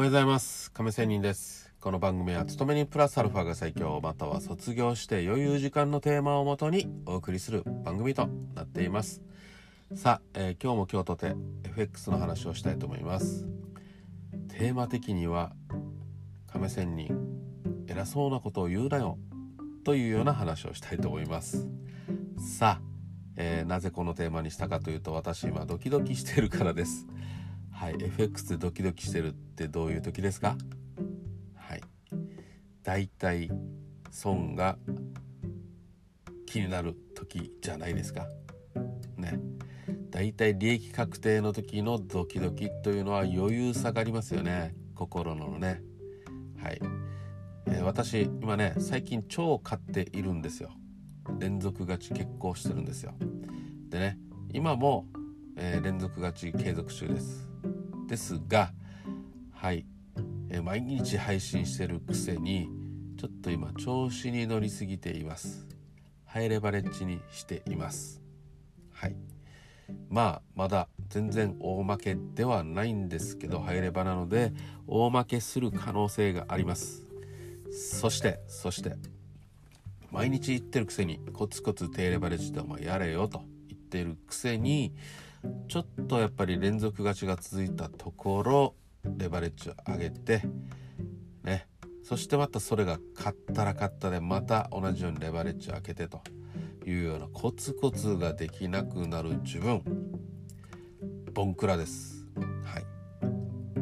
おはようございます。亀仙人です。この番組は勤めにプラスアルファが最強。または卒業して余裕時間のテーマをもとにお送りする番組となっています。さあ、えー、今日も今日とて FX の話をしたいと思います。テーマ的には亀仙人偉そうなことを言うなよというような話をしたいと思います。さあ、えー、なぜこのテーマにしたかというと私今ドキドキしているからです。はい FX でドキドキしてるってどういう時ですか？はい。だいたい損が気になる時じゃないですか？ね。だいたい利益確定の時のドキドキというのは余裕下がりますよね。心のね。はい、えー、私今ね最近超買っているんですよ。連続勝ち結構してるんですよ。でね今も、えー、連続勝ち継続中です。ですがはい、え、毎日配信してるくせにちょっと今調子に乗りすぎています。ハイレバレッジにしています。はい。まあまだ全然大負けではないんですけどハイレバなので大負けする可能性があります。そしてそして毎日言ってるくせにコツコツ低レバレッジでお前やれよと言ってるくせにちょっとやっぱり連続勝ちが続いたところレバレッジを上げてね。そしてまたそれが勝ったら勝ったでまた同じようにレバレッジを開けてというようなコツコツができなくなる自分。ボンクラです。はい。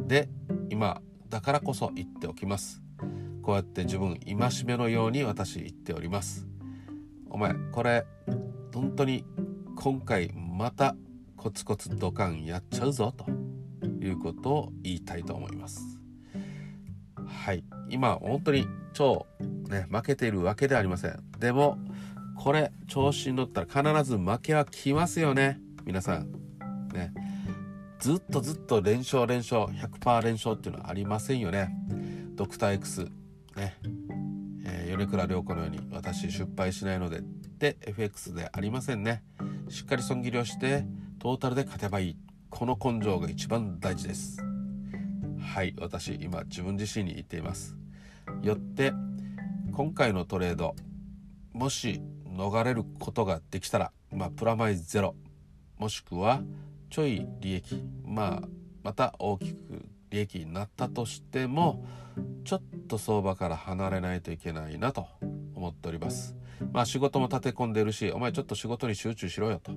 で今だからこそ言っておきます。こうやって自分戒めのように私言っております。お前これ本当に今回またコツコツドカンやっちゃうぞということを言いたいと思います。はい。今本当に超ね負けているわけではありません。でもこれ調子に乗ったら必ず負けは来ますよね。皆さん。ね。ずっとずっと連勝連勝100%連勝っていうのはありませんよね。ドクター X ね。えー、米倉涼子のように私失敗しないのでって FX でありませんね。しっかり損切りをしてトータルで勝てばいい。この根性が一番大事です。はい私今自分自身に言っています。よって今回のトレードもし逃れることができたらまあプラマイゼロ。もしくはちょい利益まあまた大きく利益になったとしてもちょっと相場から離れないといけないなと思っております。まあ仕事も立て込んでるしお前ちょっと仕事に集中しろよと。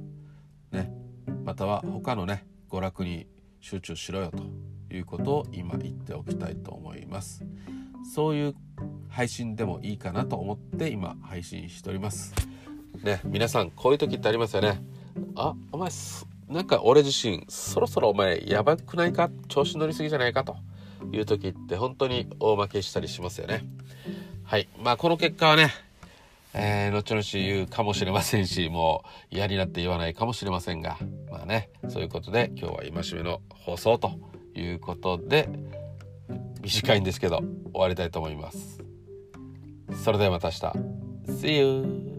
ね。または他のね娯楽に集中しろよということを今言っておきたいと思います。そういう配信でもいいかなと思って今配信しております。ね皆さんこういう時ってありますよね。あお前なんか俺自身そろそろお前やばくないか？調子乗りすぎじゃないかという時って本当に大負けしたりしますよね。はい。まあこの結果はねえー、後々言うかもしれませんし、もう嫌になって言わないかもしれませんが、まあね、そういうことで今日は戒めの放送ということで、短いんですけど終わりたいと思います。それではまた明日。See you!